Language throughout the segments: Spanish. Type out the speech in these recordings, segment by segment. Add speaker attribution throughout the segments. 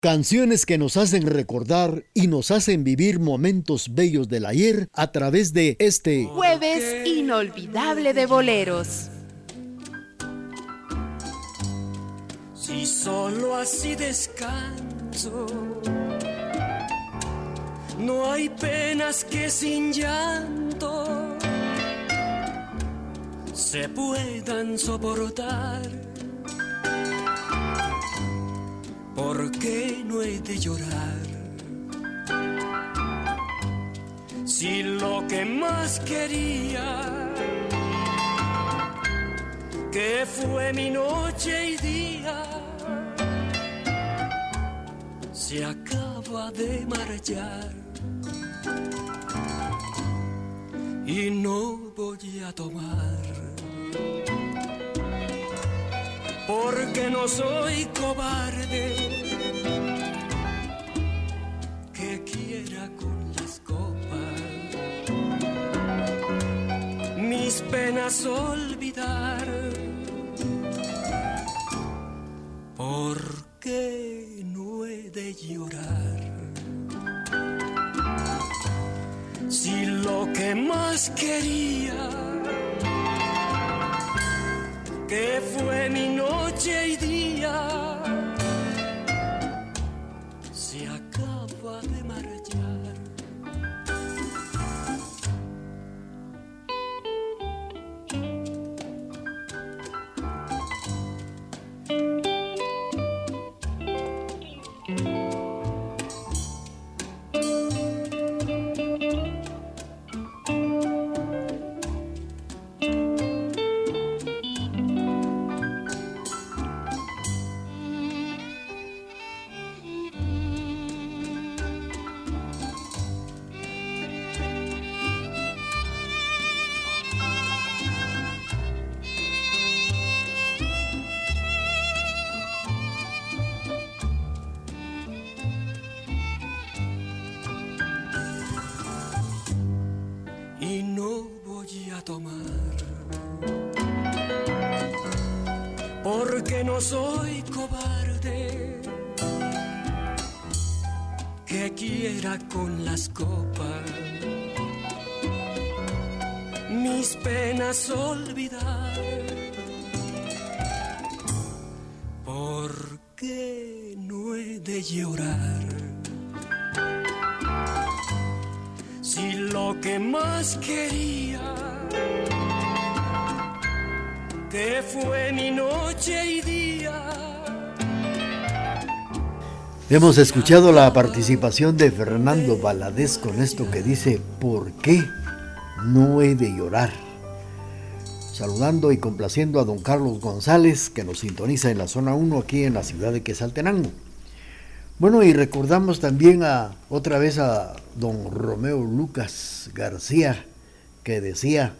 Speaker 1: Canciones que nos hacen recordar y nos hacen vivir momentos bellos del ayer a través de este
Speaker 2: jueves inolvidable de boleros.
Speaker 3: Si solo así descanso, no hay penas que sin llanto se puedan soportar ¿Por qué no he de llorar? Si lo que más quería, que fue mi noche y día, se acaba de marchar. Y no voy a tomar porque no soy cobarde que quiera con las copas mis penas olvidar. Porque no he de llorar. Si lo que más quería que fue mi noche y día,
Speaker 1: Hemos escuchado la participación de Fernando Valadez con esto que dice, ¿por qué no he de llorar? Saludando y complaciendo a don Carlos González, que nos sintoniza en la zona 1 aquí en la ciudad de Quesaltenango. Bueno, y recordamos también a otra vez a don Romeo Lucas García, que decía,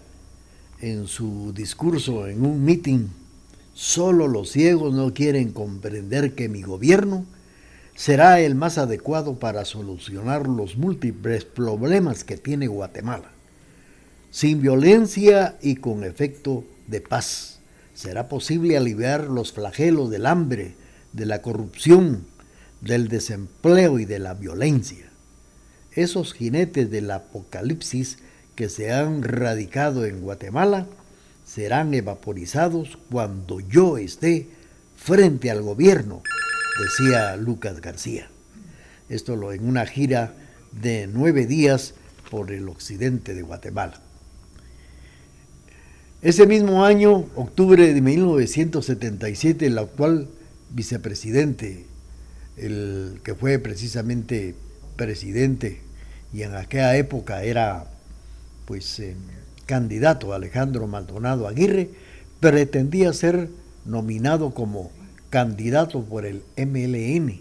Speaker 1: en su discurso en un mitin, solo los ciegos no quieren comprender que mi gobierno será el más adecuado para solucionar los múltiples problemas que tiene Guatemala. Sin violencia y con efecto de paz, será posible aliviar los flagelos del hambre, de la corrupción, del desempleo y de la violencia. Esos jinetes del apocalipsis que se han radicado en Guatemala serán evaporizados cuando yo esté frente al gobierno, decía Lucas García. Esto lo en una gira de nueve días por el occidente de Guatemala. Ese mismo año, octubre de 1977, el actual vicepresidente, el que fue precisamente presidente y en aquella época era pues eh, candidato Alejandro Maldonado Aguirre pretendía ser nominado como candidato por el MLN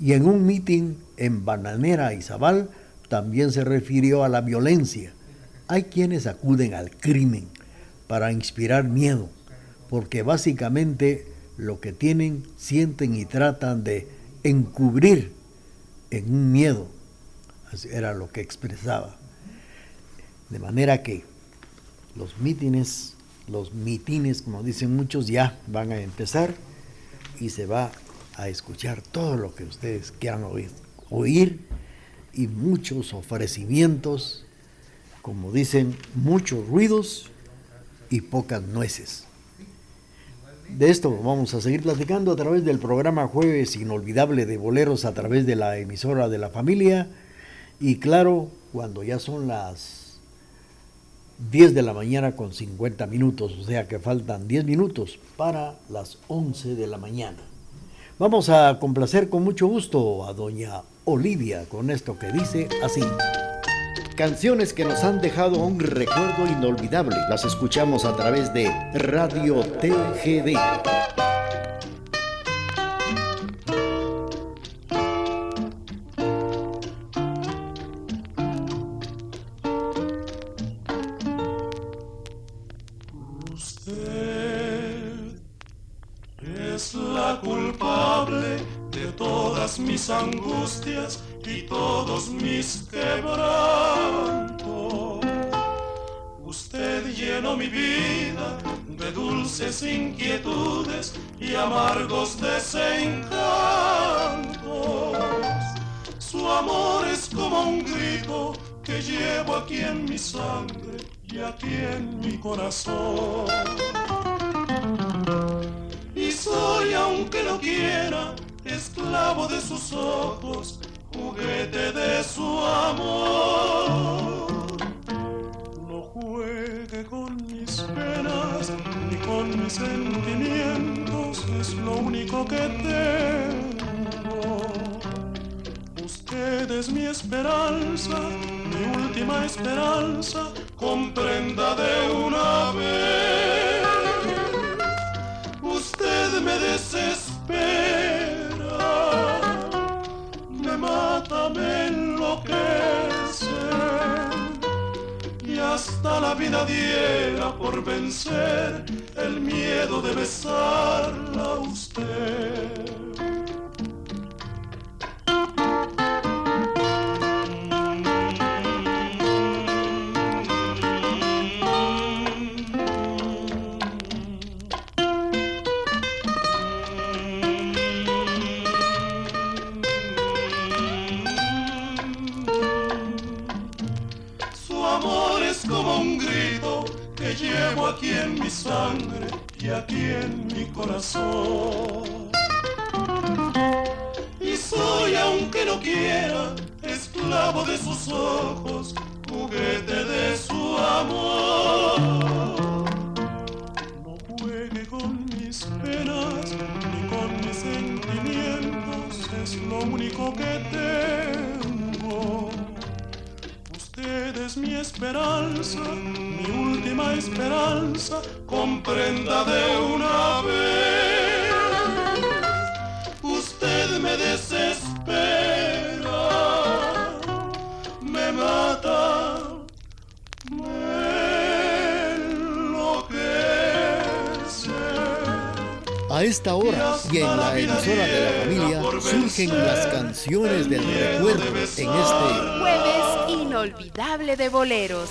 Speaker 1: y en un mitin en Bananera y también se refirió a la violencia. Hay quienes acuden al crimen para inspirar miedo, porque básicamente lo que tienen, sienten y tratan de encubrir en un miedo. era lo que expresaba. De manera que los mítines, los mitines, como dicen muchos, ya van a empezar y se va a escuchar todo lo que ustedes quieran oír, y muchos ofrecimientos, como dicen, muchos ruidos y pocas nueces. De esto vamos a seguir platicando a través del programa Jueves Inolvidable de Boleros a través de la emisora de la familia y claro, cuando ya son las 10 de la mañana con 50 minutos, o sea que faltan 10 minutos para las 11 de la mañana. Vamos a complacer con mucho gusto a doña Olivia con esto que dice así. Canciones que nos han dejado un recuerdo inolvidable. Las escuchamos a través de Radio TGD.
Speaker 4: Angustias y todos mis quebrantos. Usted llenó mi vida de dulces inquietudes y amargos desencantos. Su amor es como un grito que llevo aquí en mi sangre y aquí en mi corazón. Esclavo de sus ojos juguete de su amor. No juegue con mis penas ni con mis sentimientos, es lo único que tengo. Usted es mi esperanza, mi última esperanza, comprenda de una vez. Usted me desespera hasta la vida diera por vencer el miedo de besarla a usted. Mi esperanza última esperanza comprenda de una vez. Usted me desespera, me mata, me enloquece.
Speaker 1: A esta hora y en la emisora de la familia surgen las canciones del recuerdo en este
Speaker 2: jueves inolvidable de boleros.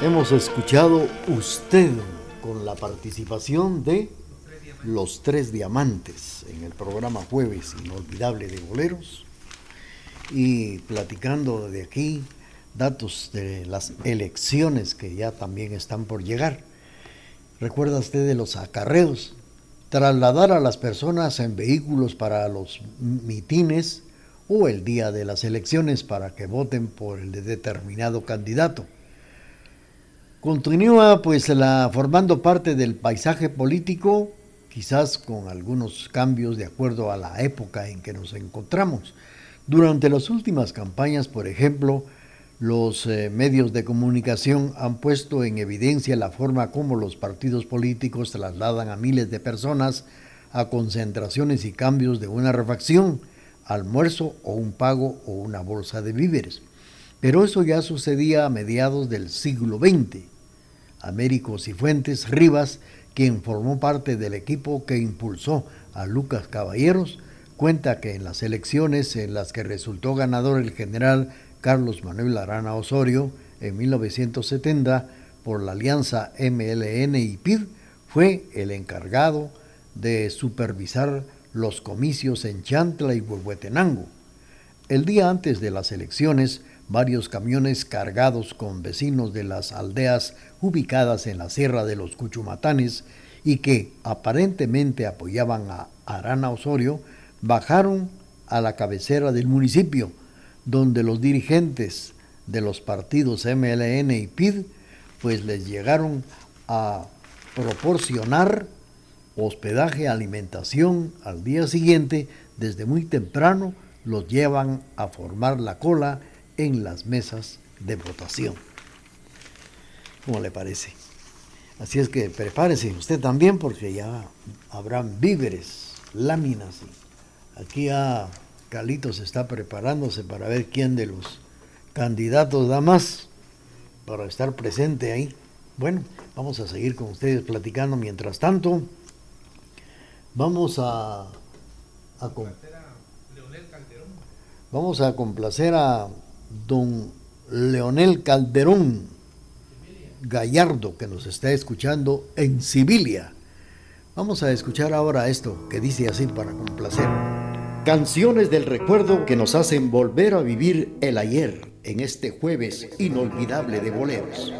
Speaker 1: Hemos escuchado Usted con la participación de Los Tres Diamantes en el programa Jueves Inolvidable de Boleros y platicando de aquí datos de las elecciones que ya también están por llegar. ¿Recuerda usted de los acarreos? Trasladar a las personas en vehículos para los mitines o el día de las elecciones para que voten por el determinado candidato. Continúa pues la formando parte del paisaje político, quizás con algunos cambios de acuerdo a la época en que nos encontramos. Durante las últimas campañas, por ejemplo, los eh, medios de comunicación han puesto en evidencia la forma como los partidos políticos trasladan a miles de personas a concentraciones y cambios de una refacción, almuerzo o un pago o una bolsa de víveres. Pero eso ya sucedía a mediados del siglo XX Américo Cifuentes Rivas, quien formó parte del equipo que impulsó a Lucas Caballeros, cuenta que en las elecciones en las que resultó ganador el general Carlos Manuel Arana Osorio en 1970 por la alianza MLN y PIB, fue el encargado de supervisar los comicios en Chantla y Huehuetenango. El día antes de las elecciones, varios camiones cargados con vecinos de las aldeas ubicadas en la Sierra de los Cuchumatanes y que aparentemente apoyaban a Arana Osorio, bajaron a la cabecera del municipio, donde los dirigentes de los partidos MLN y PID pues les llegaron a proporcionar hospedaje, alimentación al día siguiente, desde muy temprano los llevan a formar la cola en las mesas de votación. ¿Cómo le parece? Así es que prepárese usted también porque ya habrán víveres, láminas. Aquí ya Calitos está preparándose para ver quién de los candidatos da más para estar presente ahí. Bueno, vamos a seguir con ustedes platicando mientras tanto. Vamos a, a vamos a complacer a don Leonel Calderón Gallardo que nos está escuchando en Sibilia. Vamos a escuchar ahora esto que dice así para complacer. Canciones del recuerdo que nos hacen volver a vivir el ayer en este jueves inolvidable de boleros.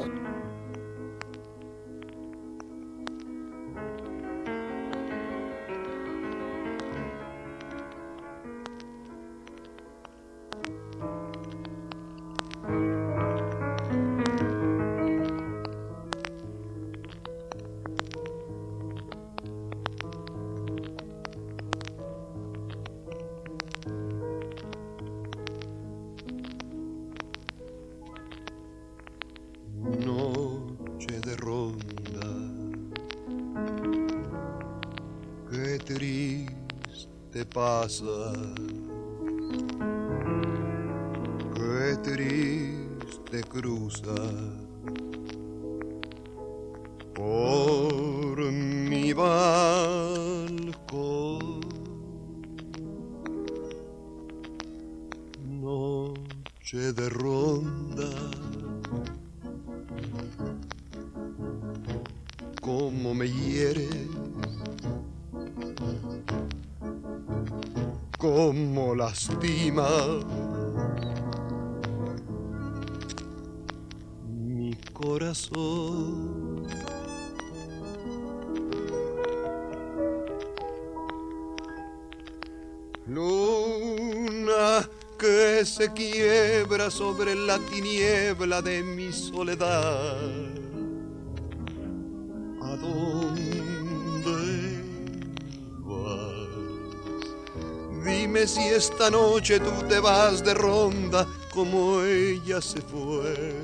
Speaker 5: La tiniebla de mi soledad si esta noche tú te vas de ronda como ella se fue.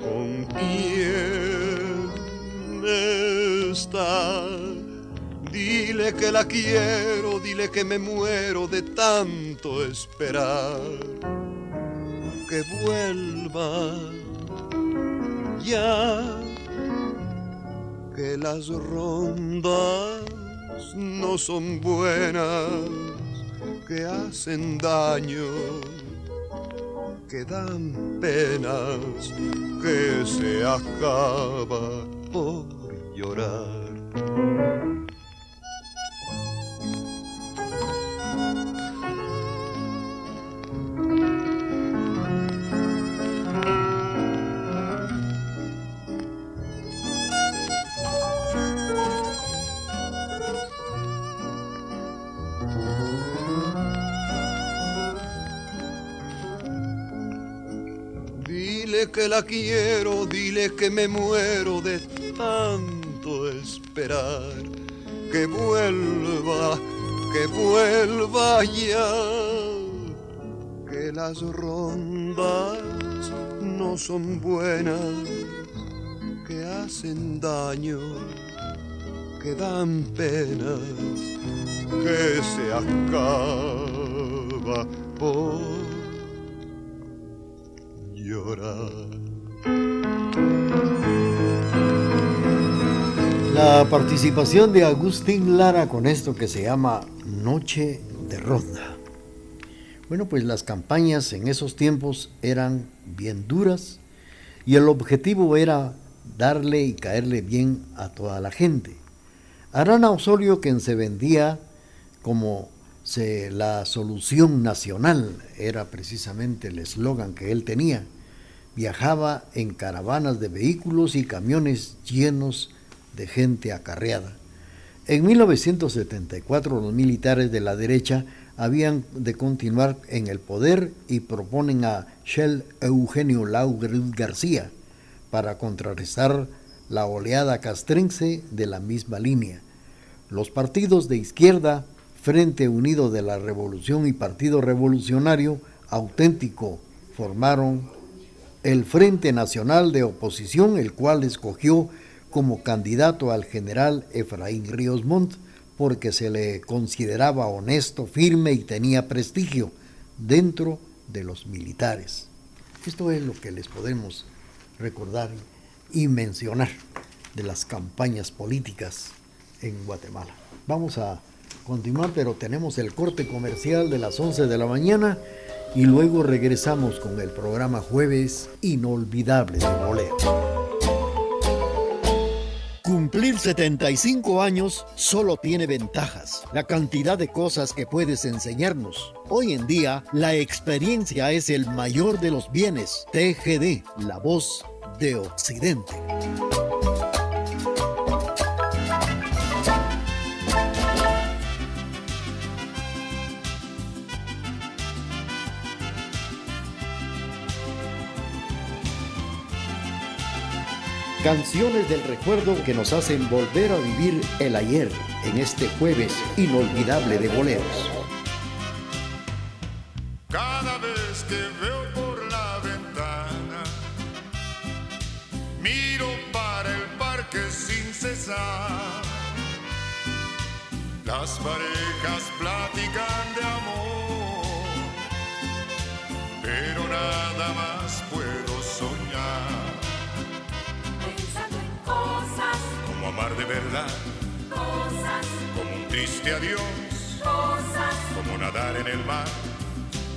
Speaker 5: ¿Con quién está? Dile que la quiero, dile que me muero de tanto esperar. Que vuelva ya, que las rondas no son buenas que hacen daño, que dan penas, que se acaba por llorar. Que la quiero, dile que me muero de tanto esperar. Que vuelva, que vuelva ya. Que las rondas no son buenas, que hacen daño, que dan penas, que se acaba por
Speaker 1: la participación de Agustín Lara con esto que se llama Noche de Ronda. Bueno, pues las campañas en esos tiempos eran bien duras y el objetivo era darle y caerle bien a toda la gente. Arana Osorio, quien se vendía como la solución nacional, era precisamente el eslogan que él tenía, viajaba en caravanas de vehículos y camiones llenos de gente acarreada. En 1974 los militares de la derecha habían de continuar en el poder y proponen a Shell Eugenio Lauger García para contrarrestar la oleada castrense de la misma línea. Los partidos de izquierda, Frente Unido de la Revolución y Partido Revolucionario Auténtico, formaron el Frente Nacional de Oposición, el cual escogió como candidato al general Efraín Ríos Montt porque se le consideraba honesto, firme y tenía prestigio dentro de los militares. Esto es lo que les podemos recordar y mencionar de las campañas políticas en Guatemala. Vamos a continuar, pero tenemos el corte comercial de las 11 de la mañana y luego regresamos con el programa Jueves Inolvidable de Bolero. Cumplir 75 años solo tiene ventajas, la cantidad de cosas que puedes enseñarnos. Hoy en día, la experiencia es el mayor de los bienes. TGD, la voz de Occidente. Canciones del recuerdo que nos hacen volver a vivir el ayer en este jueves inolvidable de boleros.
Speaker 6: Cada vez que veo por la ventana, miro para el parque sin cesar. Las parejas platican de amor, de verdad.
Speaker 7: Cosas.
Speaker 6: Como un triste adiós.
Speaker 7: Cosas.
Speaker 6: Como nadar en el mar.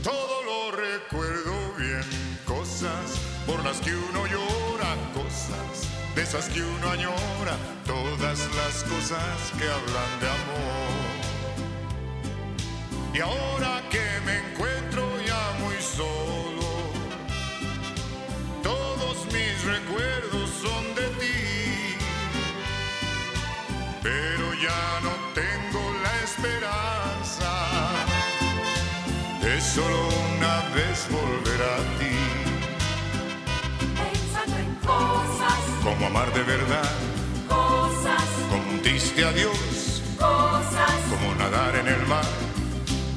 Speaker 6: Todo lo recuerdo bien. Cosas por las que uno llora. Cosas de esas que uno añora. Todas las cosas que hablan de amor. Y ahora que me encuentro solo una vez volver a ti.
Speaker 7: Pensando en cosas,
Speaker 6: como amar de verdad,
Speaker 7: cosas,
Speaker 6: como un triste adiós,
Speaker 7: cosas,
Speaker 6: como nadar en el mar.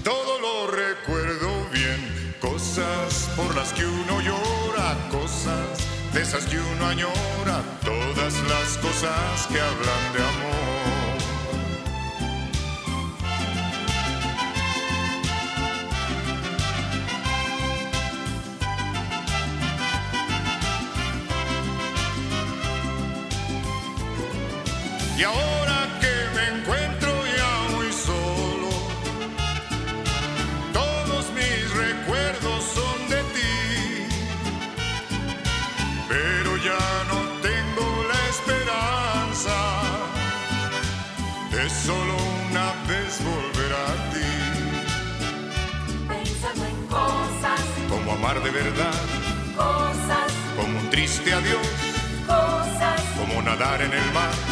Speaker 6: Todo lo recuerdo bien, cosas por las que uno llora, cosas de esas que uno añora, todas las cosas que hablan de amor. Y ahora que me encuentro ya muy solo, todos mis recuerdos son de ti. Pero ya no tengo la esperanza de solo una vez volver a ti.
Speaker 7: Pensando en cosas,
Speaker 6: como amar de verdad,
Speaker 7: cosas,
Speaker 6: como un triste adiós,
Speaker 7: cosas,
Speaker 6: como nadar en el mar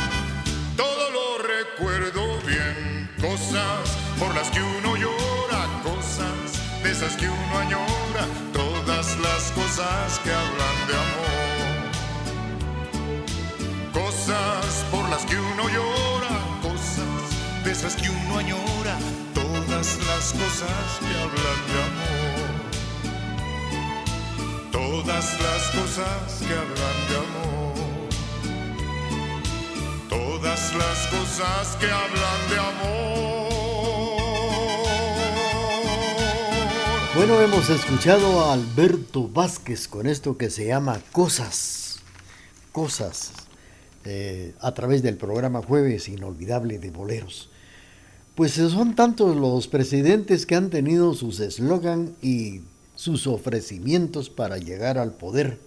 Speaker 6: cosas por las que uno llora, cosas de esas que uno añora, todas las cosas que hablan de amor. Cosas por las que uno llora, cosas de esas que uno añora, todas las cosas que hablan de amor. Todas las cosas que hablan de amor las cosas que hablan de amor.
Speaker 1: Bueno, hemos escuchado a Alberto Vázquez con esto que se llama Cosas, Cosas, eh, a través del programa Jueves Inolvidable de Boleros. Pues son tantos los presidentes que han tenido sus eslogan y sus ofrecimientos para llegar al poder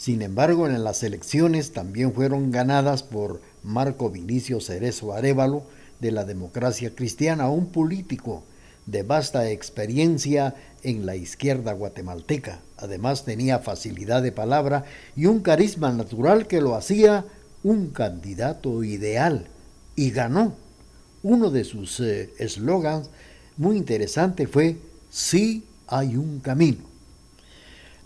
Speaker 1: Sin embargo, en las elecciones también fueron ganadas por Marco Vinicio Cerezo Arevalo de la democracia cristiana, un político de vasta experiencia en la izquierda guatemalteca. Además tenía facilidad de palabra y un carisma natural que lo hacía un candidato ideal y ganó. Uno de sus eh, eslogans muy interesante fue Sí hay un camino.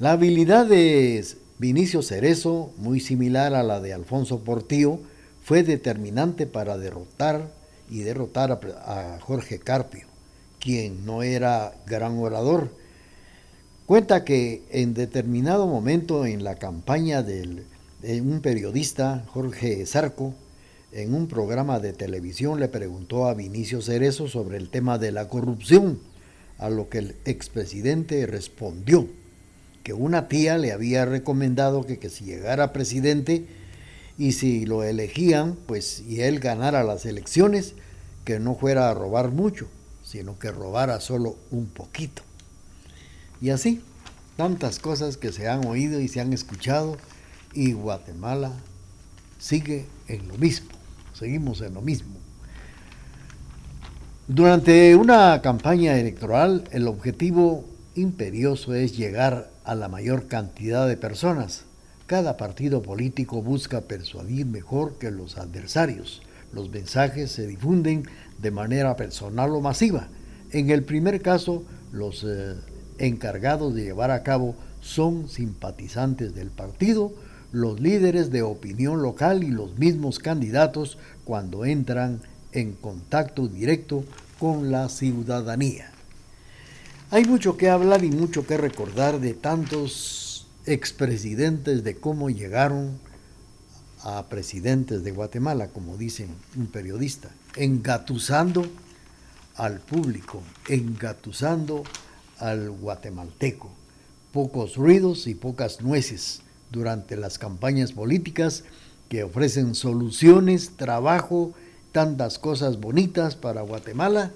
Speaker 1: La habilidad de Vinicio Cerezo, muy similar a la de Alfonso Portillo, fue determinante para derrotar y derrotar a, a Jorge Carpio, quien no era gran orador. Cuenta que en determinado momento en la campaña de un periodista, Jorge Zarco, en un programa de televisión le preguntó a Vinicio Cerezo sobre el tema de la corrupción, a lo que el expresidente respondió que una tía le había recomendado que, que si llegara presidente y si lo elegían, pues y él ganara las elecciones, que no fuera a robar mucho, sino que robara solo un poquito. Y así, tantas cosas que se han oído y se han escuchado, y Guatemala sigue en lo mismo seguimos en lo mismo. Durante una campaña electoral, el objetivo imperioso es llegar a la mayor cantidad de personas. Cada partido político busca persuadir mejor que los adversarios. Los mensajes se difunden de manera personal o masiva. En el primer caso, los eh, encargados de llevar a cabo son simpatizantes del partido, los líderes de opinión local y los mismos candidatos cuando entran en contacto directo con la ciudadanía. Hay mucho que hablar y mucho que recordar de tantos expresidentes de cómo llegaron a presidentes de Guatemala, como dicen un periodista, engatusando al público, engatusando al guatemalteco. Pocos ruidos y pocas nueces durante las campañas políticas que ofrecen soluciones, trabajo, tantas cosas bonitas para Guatemala,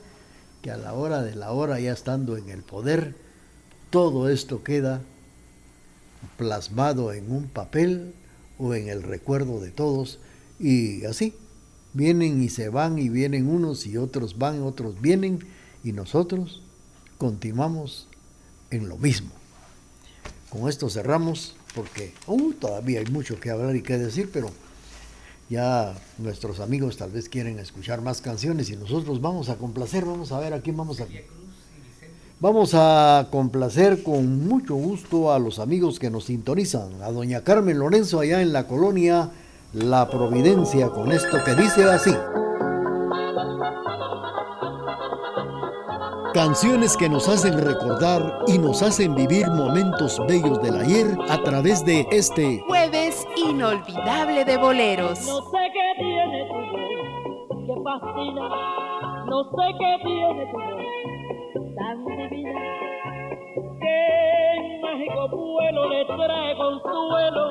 Speaker 1: que a la hora de la hora, ya estando en el poder, todo esto queda plasmado en un papel o en el recuerdo de todos y así vienen y se van y vienen unos y otros van, otros vienen y nosotros continuamos en lo mismo. Con esto cerramos porque uh, todavía hay mucho que hablar y que decir, pero ya nuestros amigos tal vez quieren escuchar más canciones y nosotros vamos a complacer, vamos a ver a quién vamos a... Vamos a complacer con mucho gusto a los amigos que nos sintonizan, a doña Carmen Lorenzo allá en la colonia La Providencia, con esto que dice así. Canciones que nos hacen recordar y nos hacen vivir momentos bellos del ayer a través de este
Speaker 2: jueves inolvidable de boleros.
Speaker 8: No sé qué tiene tu voz, que fascina. No sé qué tiene tu voz, tan divina. Que mágico vuelo le trae consuelo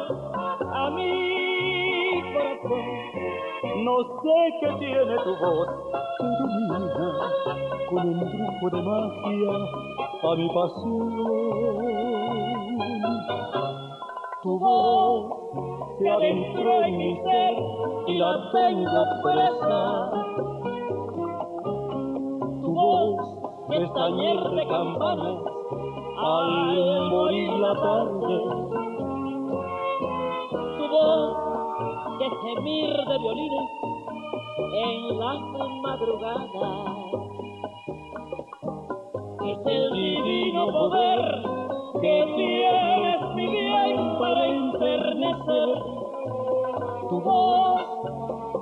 Speaker 8: a mi corazón.
Speaker 4: No sé qué tiene tu voz, que ilumina con un truco de magia a mi pasión. Tu voz se adentró en mi ser y la tengo presa. Tu voz es tañer de campanas al morir la tarde.
Speaker 8: Tu voz que gemir de violines en las madrugadas. Es el divino poder que tienes mi bien para enternecer. Tu voz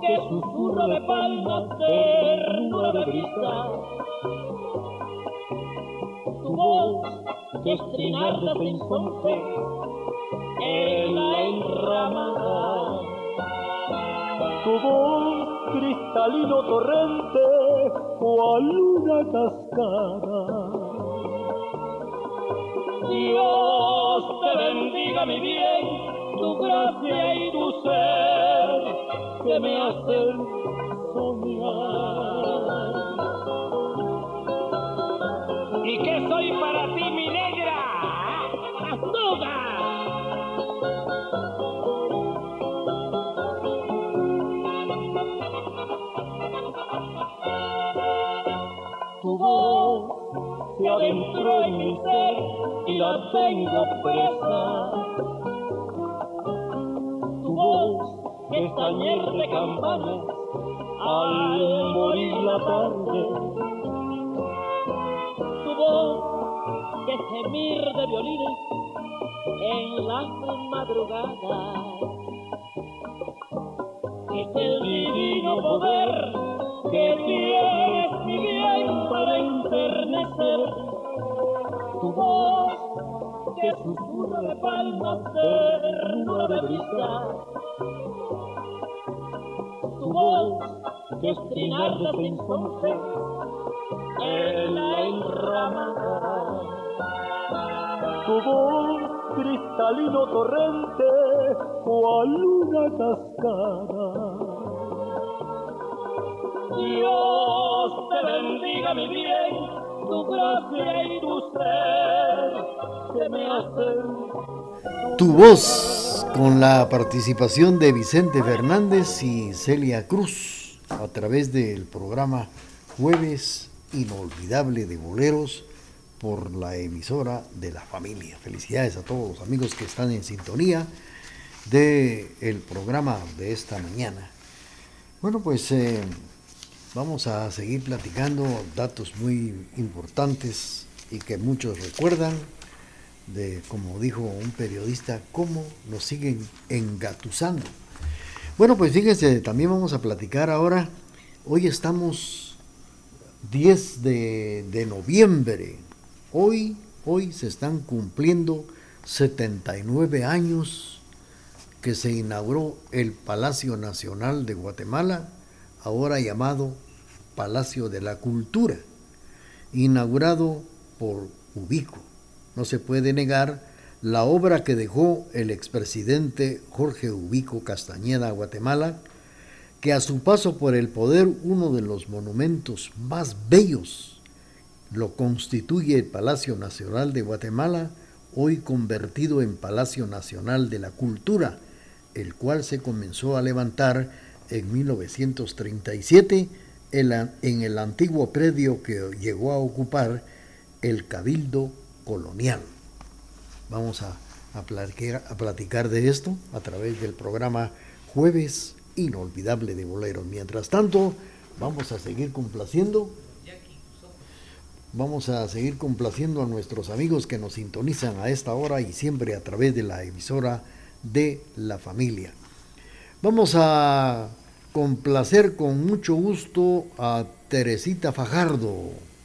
Speaker 8: que susurra de palmas, ternura de brisa. Tu voz que es trinar de en la enramada.
Speaker 4: Tu voz cristalino torrente cual una cascada.
Speaker 8: Dios te bendiga mi bien, tu gracia y tu ser que me hacen soñar.
Speaker 9: ¿Y qué soy para ti, mi negra? ¡Azúcar!
Speaker 8: Tu voz se adentró en mi ser la tengo presa. Tu voz es tañer de campanas al morir la tarde. Tu voz que gemir de violines en las madrugadas. Es el divino poder que tienes mi bien para enternecer. Tu voz que susurra de palmas, ternura de brisa. Tu voz que es trinar de sinsontes en la enramada. Tu voz cristalino torrente cual luna cascada. Dios te bendiga mi bien, tu gracia y tu ser
Speaker 1: Tu voz con la participación de Vicente Fernández y Celia Cruz a través del programa Jueves Inolvidable de Boleros por la emisora de la familia. Felicidades a todos los amigos que están en sintonía del el programa de esta mañana. Bueno, pues eh, vamos a seguir platicando datos muy importantes y que muchos recuerdan de, como dijo un periodista, cómo nos siguen engatusando. Bueno, pues fíjense, también vamos a platicar ahora. Hoy estamos 10 de, de noviembre. Hoy, hoy se están cumpliendo 79 años que se inauguró el Palacio Nacional de Guatemala, ahora llamado Palacio de la Cultura, inaugurado por Ubico. No se puede negar la obra que dejó el expresidente Jorge Ubico Castañeda a Guatemala, que a su paso por el poder uno de los monumentos más bellos lo constituye el Palacio Nacional de Guatemala, hoy convertido en Palacio Nacional de la Cultura, el cual se comenzó a levantar en 1937 en el antiguo predio que llegó a ocupar el Cabildo Colonial. Vamos a, platicar de esto a través del programa Jueves Inolvidable de Boleros. Mientras tanto, vamos a seguir complaciendo. Vamos a seguir complaciendo a nuestros amigos que nos sintonizan a esta hora y siempre a través de la emisora de la familia. Vamos a complacer con mucho gusto a Teresita Fajardo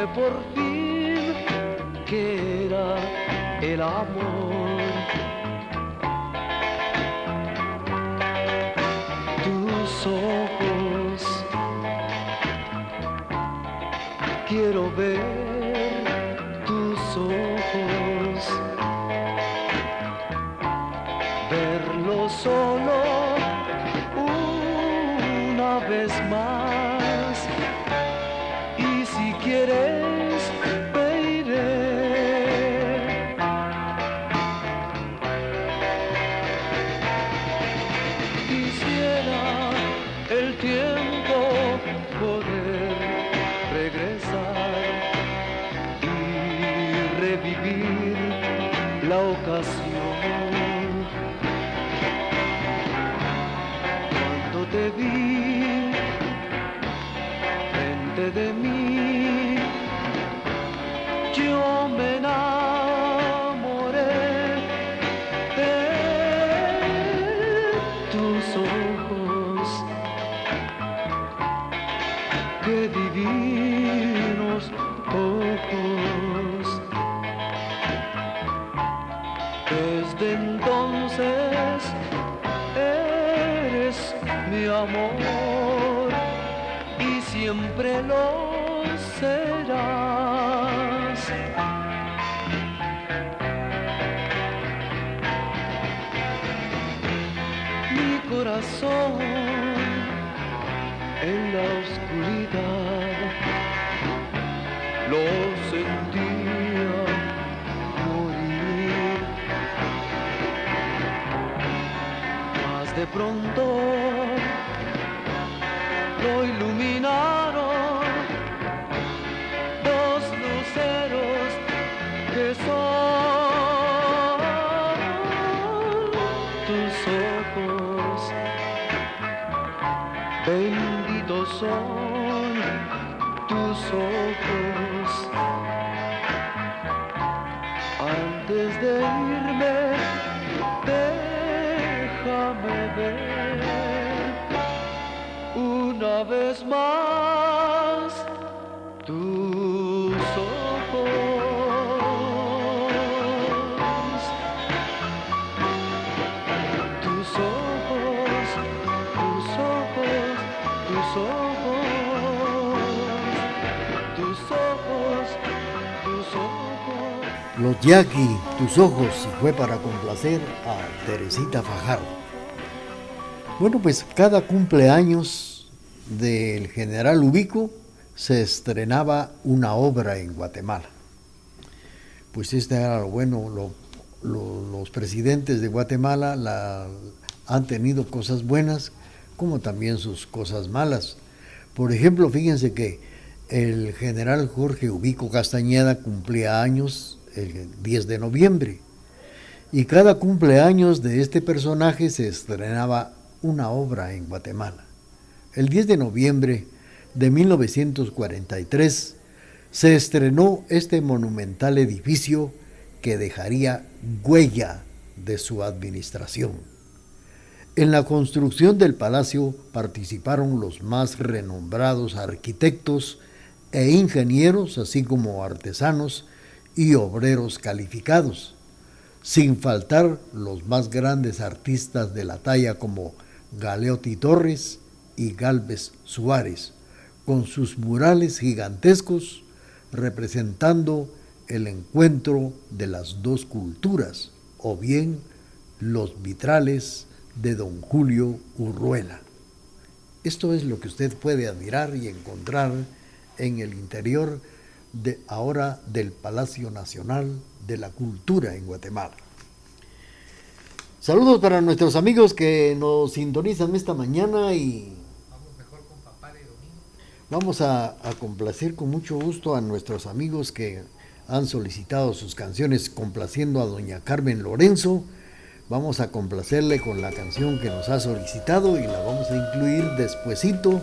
Speaker 9: Supe por fin que era el amor. Tus ojos, quiero ver lo iluminaron más tus ojos. Tus ojos, tus ojos, tus ojos, tus ojos, tus ojos.
Speaker 1: Los Yaqui, tus ojos, y fue para complacer a Teresita Fajardo. Bueno, pues cada cumpleaños del general Ubico se estrenaba una obra en Guatemala. Pues este era lo bueno, lo- lo- los presidentes de Guatemala la- han tenido cosas buenas como también sus cosas malas. Por ejemplo, fíjense que el general Jorge Ubico Castañeda cumplía años el 10 de noviembre y cada cumpleaños de este personaje se estrenaba una obra en Guatemala. El 10 de noviembre de 1943 se estrenó este monumental edificio que dejaría huella de su administración. En la construcción del palacio participaron los más renombrados arquitectos e ingenieros, así como artesanos y obreros calificados, sin faltar los más grandes artistas de la talla como Galeotti Torres y Galvez Suárez, con sus murales gigantescos representando el encuentro de las dos culturas, o bien los vitrales de don Julio Urruela. Esto es lo que usted puede admirar y encontrar en el interior de ahora del Palacio Nacional de la Cultura en Guatemala. Saludos para nuestros amigos que nos sintonizan esta mañana y vamos a, complacer con mucho gusto a nuestros amigos que han solicitado sus canciones complaciendo a doña Carmen Lorenzo. Vamos a complacerle con la canción que nos ha solicitado y la vamos a incluir despuesito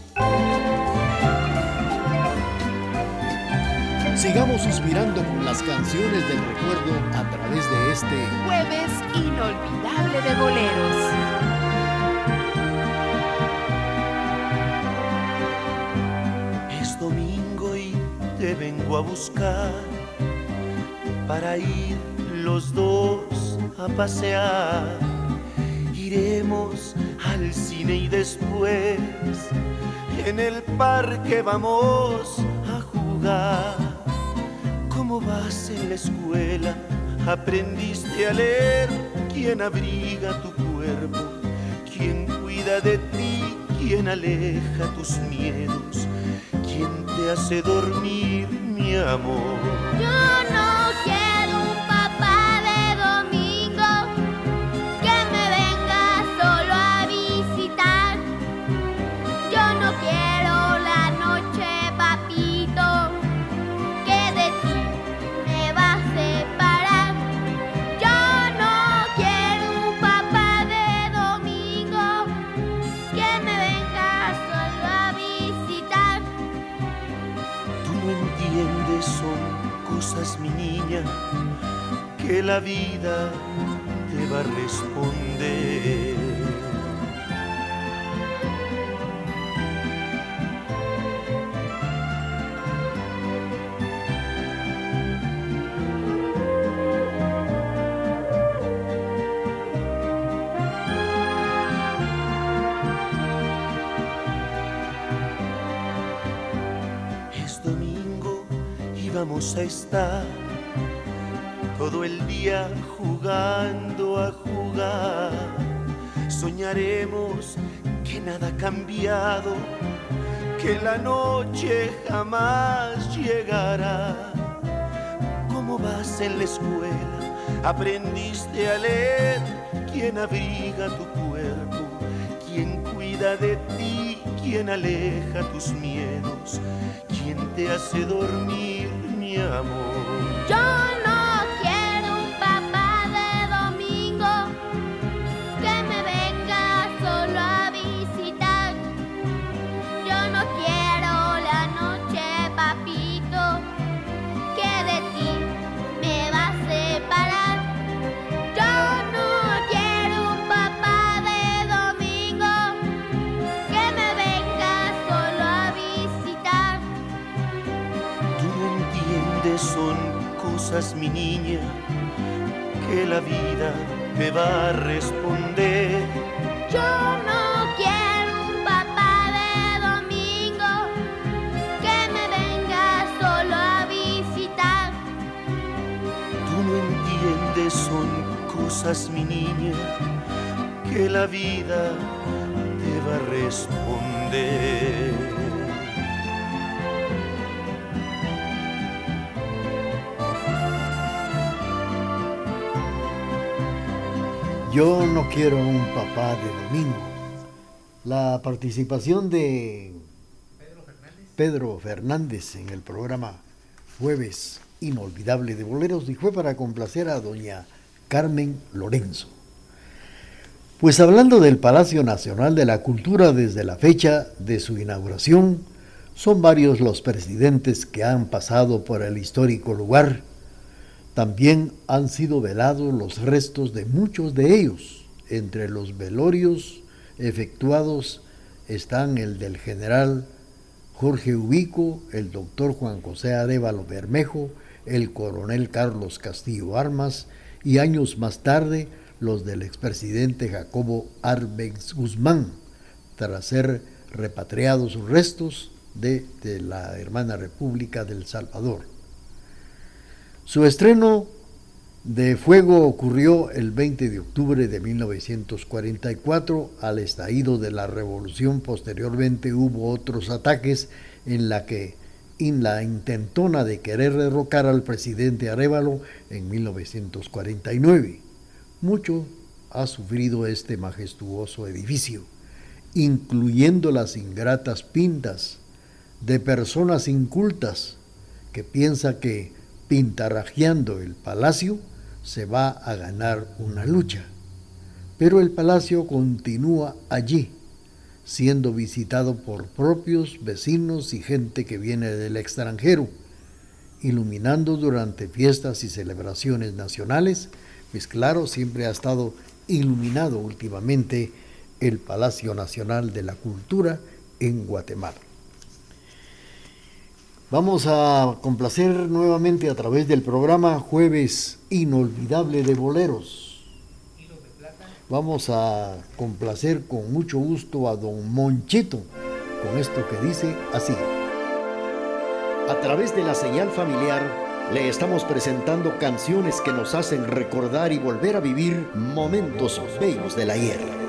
Speaker 1: Sigamos suspirando con las canciones del recuerdo a través de este
Speaker 2: Jueves inolvidable de boleros.
Speaker 10: Es domingo y te vengo a buscar para ir los dos a pasear. Iremos al cine y después en el parque vamos a jugar. ¿Cómo vas en la escuela? ¿Aprendiste a leer? ¿Quién abriga tu cuerpo? ¿Quién cuida de ti? ¿Quién aleja tus miedos? ¿Quién te hace dormir, mi amor?
Speaker 11: La
Speaker 10: vida te va a responder. Es domingo vamos a estar todo el día jugando a jugar. Soñaremos que nada ha cambiado, que la noche jamás llegará. ¿Cómo vas en la escuela? ¿Aprendiste a leer? ¿Quién abriga tu cuerpo? ¿Quién cuida de ti? ¿Quién aleja tus miedos? ¿Quién te hace dormir, mi amor?
Speaker 11: Yo
Speaker 10: mi niña, que la vida te va a responder.
Speaker 11: Yo no quiero un papá de domingo que me venga solo a visitar.
Speaker 10: Tú no entiendes, son cosas, mi niña, que la vida te va a responder.
Speaker 1: Yo no quiero un papá de domingo. La participación de Pedro Fernández en el programa Jueves Inolvidable de Boleros y fue para complacer a doña Carmen Lorenzo. Pues hablando del Palacio Nacional de la Cultura desde la fecha de su inauguración, son varios los presidentes que han pasado por el histórico lugar. También han sido velados los restos de muchos de ellos. Entre los velorios efectuados están el del general Jorge Ubico, el doctor Juan José Arevalo Bermejo, el coronel Carlos Castillo Armas y años más tarde los del expresidente Jacobo Arbenz Guzmán, tras ser repatriados sus restos de, de la hermana República del Salvador. Su estreno de Fuego ocurrió el 20 de octubre de 1944 al estallido de la revolución. Posteriormente hubo otros ataques en la que en la intentona de querer derrocar al presidente Arevalo en 1949. Mucho ha sufrido este majestuoso edificio, incluyendo las ingratas pintas de personas incultas que piensa que pintarrajeando el palacio se va a ganar una lucha. Pero el palacio continúa allí, siendo visitado por propios vecinos y gente que viene del extranjero, iluminando durante fiestas y celebraciones nacionales, pues claro, siempre ha estado iluminado últimamente el Palacio Nacional de la Cultura en Guatemala. Vamos a complacer nuevamente a través del programa Jueves Inolvidable de Boleros. Vamos a complacer con mucho gusto a don Monchito con esto que dice así.
Speaker 12: A través de la señal familiar le estamos presentando canciones que nos hacen recordar y volver a vivir momentos bellos del ayer.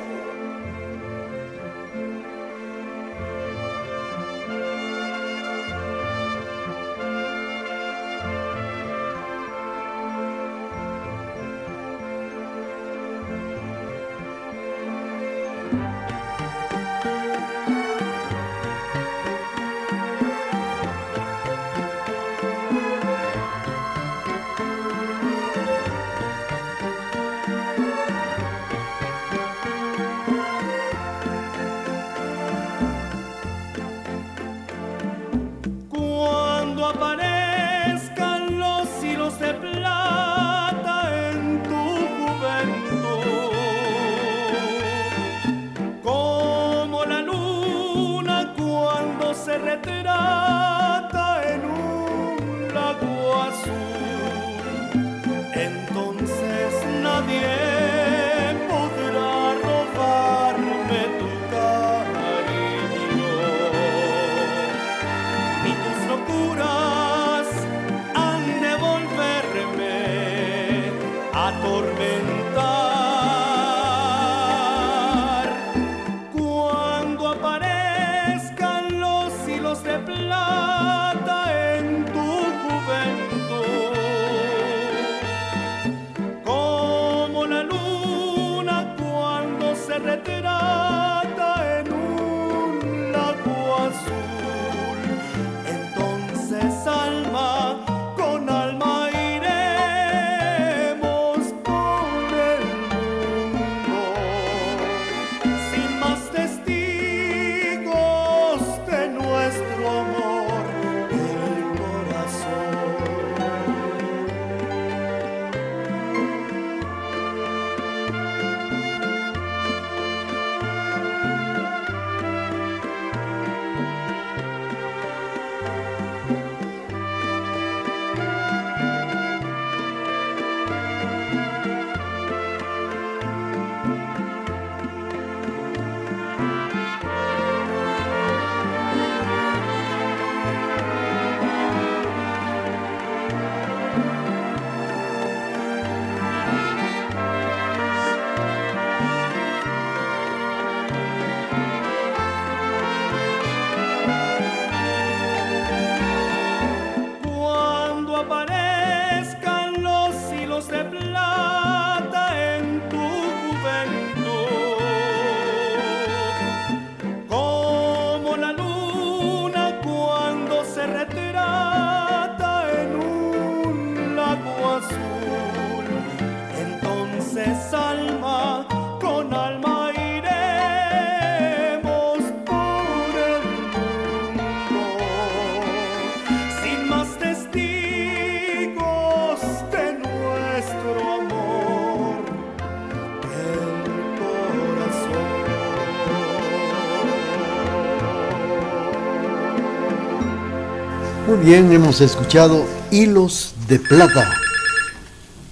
Speaker 1: Bien, hemos escuchado Hilos de Plata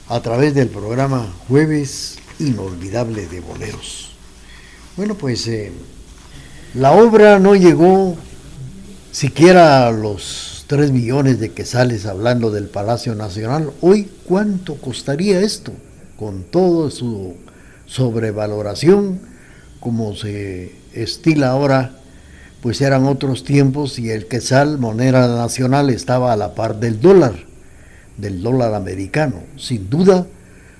Speaker 1: a través del programa Jueves Inolvidable de Boleros. Bueno, pues eh, la obra no llegó siquiera a los 3 millones de quetzales hablando del Palacio Nacional. Hoy, ¿cuánto costaría esto? Con toda su sobrevaloración, como se estila ahora, pues eran otros tiempos y el quetzal, moneda nacional, estaba a la par del dólar, del dólar americano. Sin duda,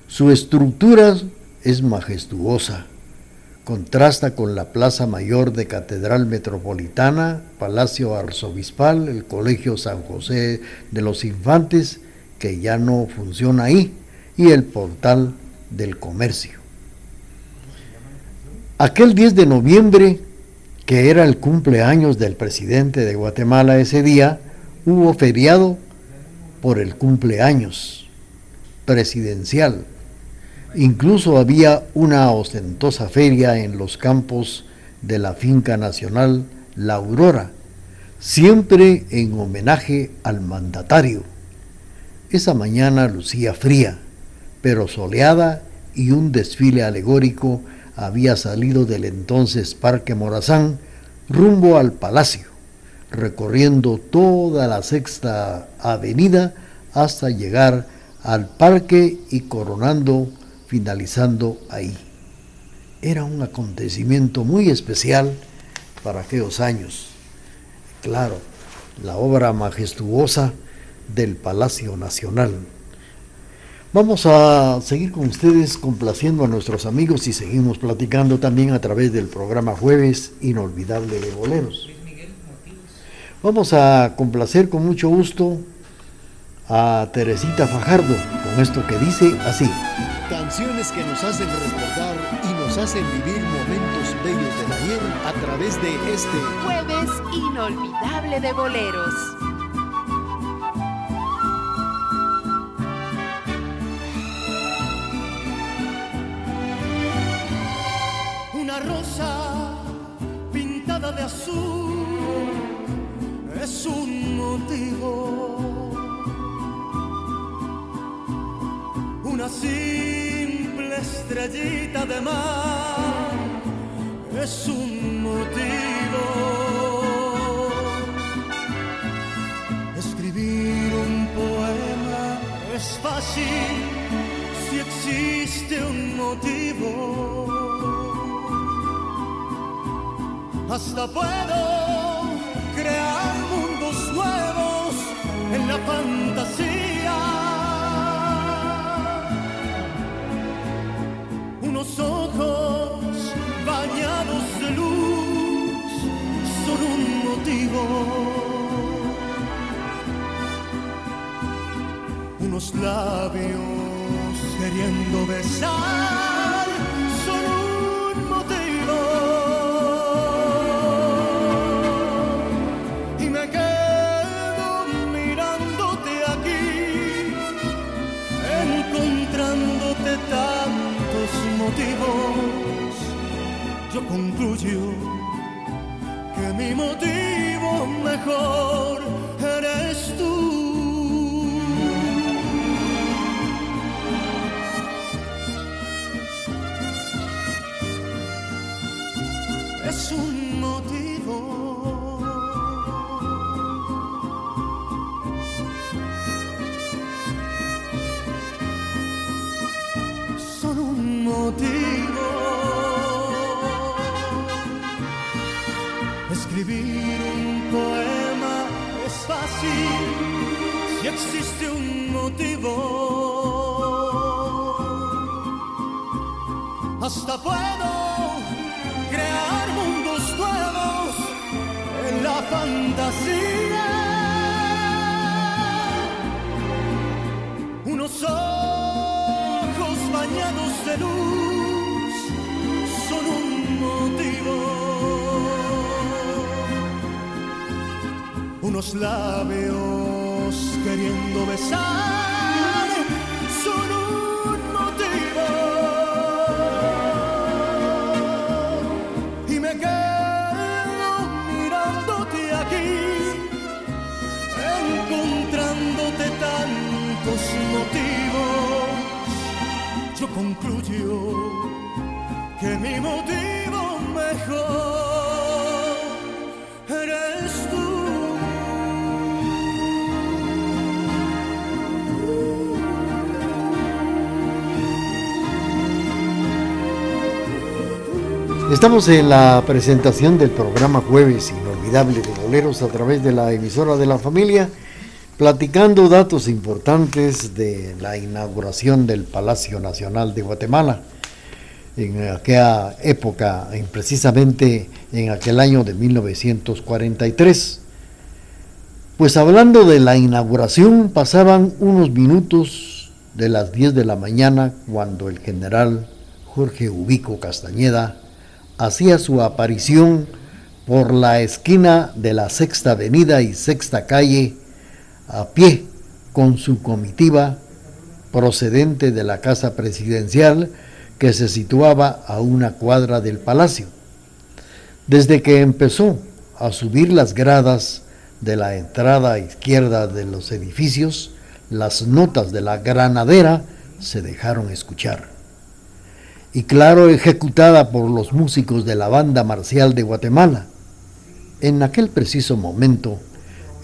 Speaker 1: su estructura es majestuosa contrasta con la Plaza Mayor de Catedral Metropolitana, Palacio Arzobispal, el Colegio San José de los Infantes, que ya no funciona ahí, y el Portal del Comercio. Aquel 10 de noviembre, que era el cumpleaños del presidente de Guatemala ese día, hubo feriado por el cumpleaños presidencial. Incluso había una ostentosa feria en los campos de la finca nacional La Aurora, siempre en homenaje al mandatario. Esa mañana lucía fría, pero soleada y un desfile alegórico había salido del entonces Parque Morazán rumbo al palacio, recorriendo toda la sexta avenida hasta llegar al parque y coronando finalizando ahí. Era un acontecimiento muy especial para aquellos años. Claro, la obra majestuosa del Palacio Nacional. Vamos a seguir con ustedes complaciendo a nuestros amigos y seguimos platicando también a través del programa Jueves Inolvidable de Boleros. Vamos a complacer con mucho gusto a Teresita Fajardo con esto que dice así.
Speaker 12: Canciones que nos hacen recordar y nos hacen vivir momentos bellos del ayer a través de este
Speaker 2: Jueves inolvidable de boleros.
Speaker 13: De azul es un motivo. Una simple estrellita de mar es un motivo. Escribir un poema es fácil si existe un motivo. Hasta puedo crear mundos nuevos en la fantasía. Unos ojos bañados de luz son un motivo. Unos labios queriendo besar concluyo que mi motivo mejor eres tú. es un motivo. Hasta puedo crear mundos nuevos en la fantasía. Unos ojos bañados de luz son un motivo. Unos labios queriendo besar Yo que mi motivo mejor eres tú.
Speaker 1: Estamos en la presentación del programa Jueves Inolvidable de Boleros a través de la emisora de la familia, platicando datos importantes de la inauguración del Palacio Nacional de Guatemala en aquella época, precisamente en aquel año de 1943. Pues hablando de la inauguración, pasaban unos minutos de las 10 de la mañana cuando el general Jorge Ubico Castañeda hacía su aparición por la esquina de la Sexta Avenida y Sexta Calle a pie con su comitiva procedente de la Casa Presidencial que se situaba a una cuadra del palacio. Desde que empezó a subir las gradas de la entrada izquierda de los edificios, las notas de la granadera se dejaron escuchar y claro ejecutada por los músicos de la banda marcial de Guatemala. En aquel preciso momento,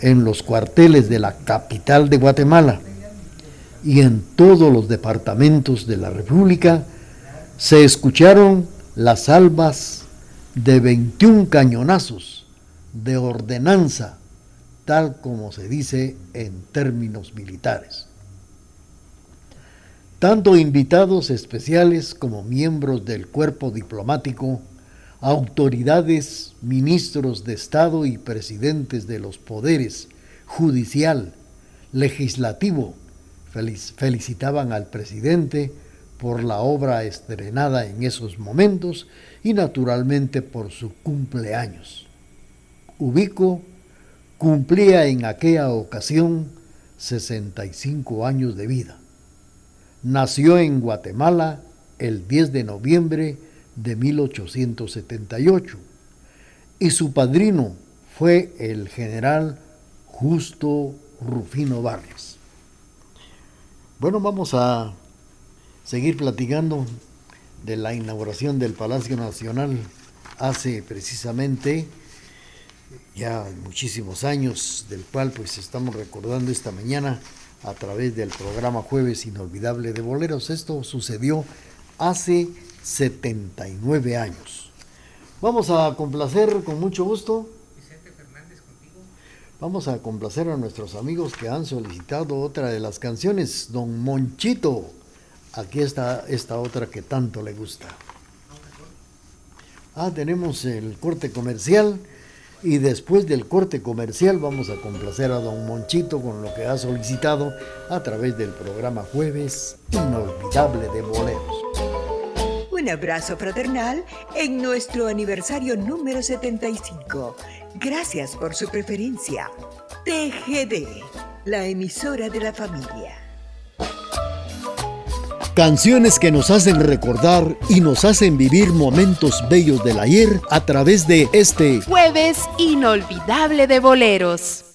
Speaker 1: en los cuarteles de la capital de Guatemala y en todos los departamentos de la República, se escucharon las salvas de 21 cañonazos de ordenanza, tal como se dice en términos militares. Tanto invitados especiales como miembros del cuerpo diplomático, autoridades, ministros de Estado y presidentes de los poderes judicial, legislativo, felicitaban al presidente por la obra estrenada en esos momentos y naturalmente por su cumpleaños. Ubico cumplía en aquella ocasión 65 años de vida. Nació en Guatemala el 10 de noviembre de 1878 y su padrino fue el general Justo Rufino Barrios. Bueno, vamos a seguir platicando de la inauguración del Palacio Nacional hace precisamente ya muchísimos años, del cual pues estamos recordando esta mañana a través del programa Jueves Inolvidable de Boleros. Esto sucedió hace 79 años. Vamos a complacer con mucho gusto. Vicente Fernández contigo. Vamos a complacer a nuestros amigos que han solicitado otra de las canciones, Don Monchito. Aquí está esta otra que tanto le gusta. Ah, tenemos el corte comercial y después del corte comercial vamos a complacer a don Monchito con lo que ha solicitado a través del programa Jueves Inolvidable de Boleros.
Speaker 14: Un abrazo fraternal en nuestro aniversario número 75. Gracias por su preferencia. TGD, la emisora de la familia.
Speaker 12: Canciones que nos hacen recordar y nos hacen vivir momentos bellos del ayer a través de este
Speaker 2: Jueves Inolvidable de Boleros.